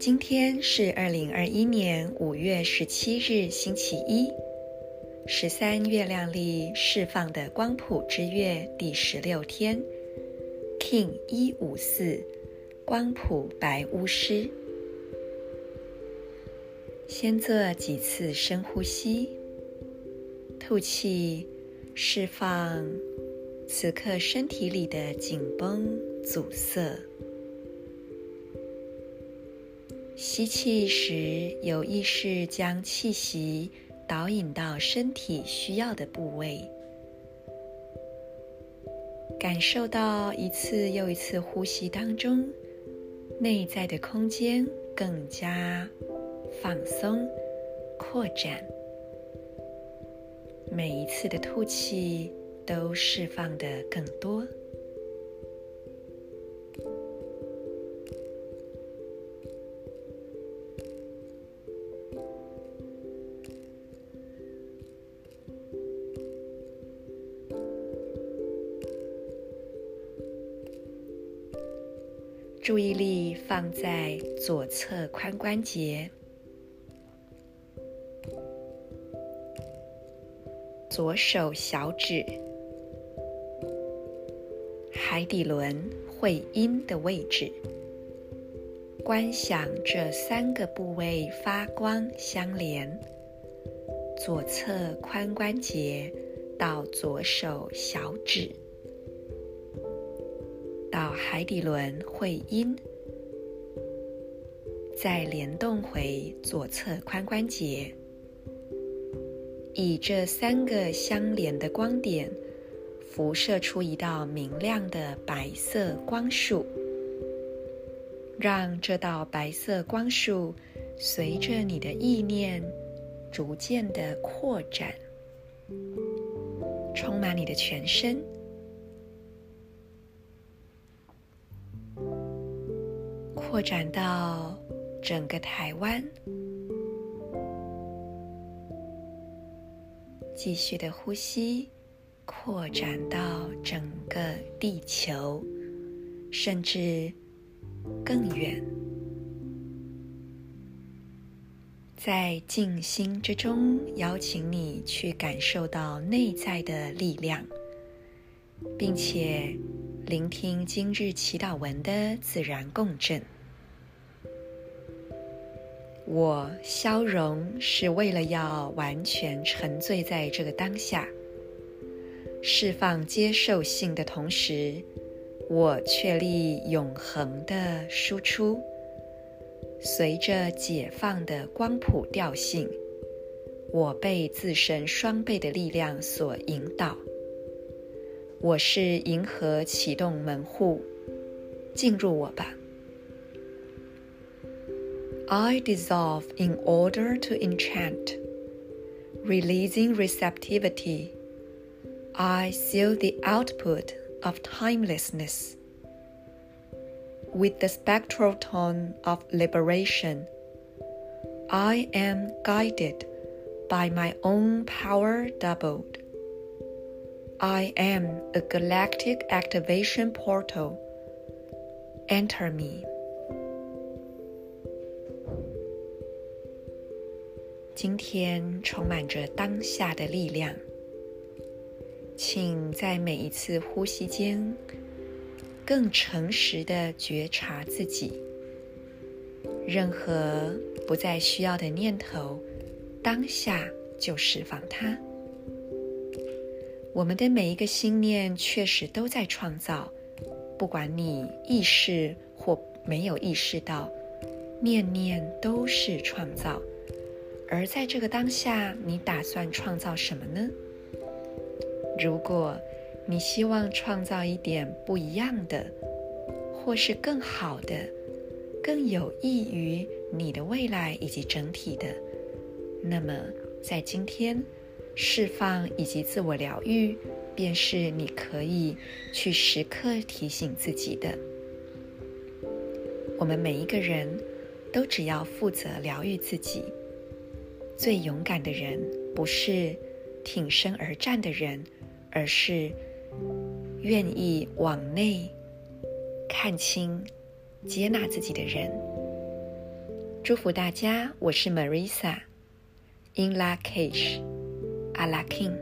今天是二零二一年五月十七日，星期一，十三月亮历释放的光谱之月第十六天，King 一五四，光谱白巫师。先做几次深呼吸，吐气，释放此刻身体里的紧绷阻塞。吸气时，有意识将气息导引到身体需要的部位，感受到一次又一次呼吸当中，内在的空间更加放松、扩展。每一次的吐气都释放的更多。注意力放在左侧髋关节、左手小指、海底轮会阴的位置，观想这三个部位发光相连：左侧髋关节到左手小指。到海底轮会阴，再联动回左侧髋关节，以这三个相连的光点，辐射出一道明亮的白色光束，让这道白色光束随着你的意念逐渐的扩展，充满你的全身。扩展到整个台湾，继续的呼吸，扩展到整个地球，甚至更远。在静心之中，邀请你去感受到内在的力量，并且聆听今日祈祷文的自然共振。我消融是为了要完全沉醉在这个当下，释放接受性的同时，我确立永恒的输出。随着解放的光谱调性，我被自身双倍的力量所引导。我是银河启动门户，进入我吧。I dissolve in order to enchant, releasing receptivity. I seal the output of timelessness with the spectral tone of liberation. I am guided by my own power doubled. I am a galactic activation portal. Enter me. 今天充满着当下的力量，请在每一次呼吸间更诚实的觉察自己。任何不再需要的念头，当下就释放它。我们的每一个心念确实都在创造，不管你意识或没有意识到，念念都是创造。而在这个当下，你打算创造什么呢？如果你希望创造一点不一样的，或是更好的、更有益于你的未来以及整体的，那么在今天，释放以及自我疗愈，便是你可以去时刻提醒自己的。我们每一个人都只要负责疗愈自己。最勇敢的人不是挺身而战的人，而是愿意往内看清、接纳自己的人。祝福大家，我是 Marisa。In La Cage, a la King.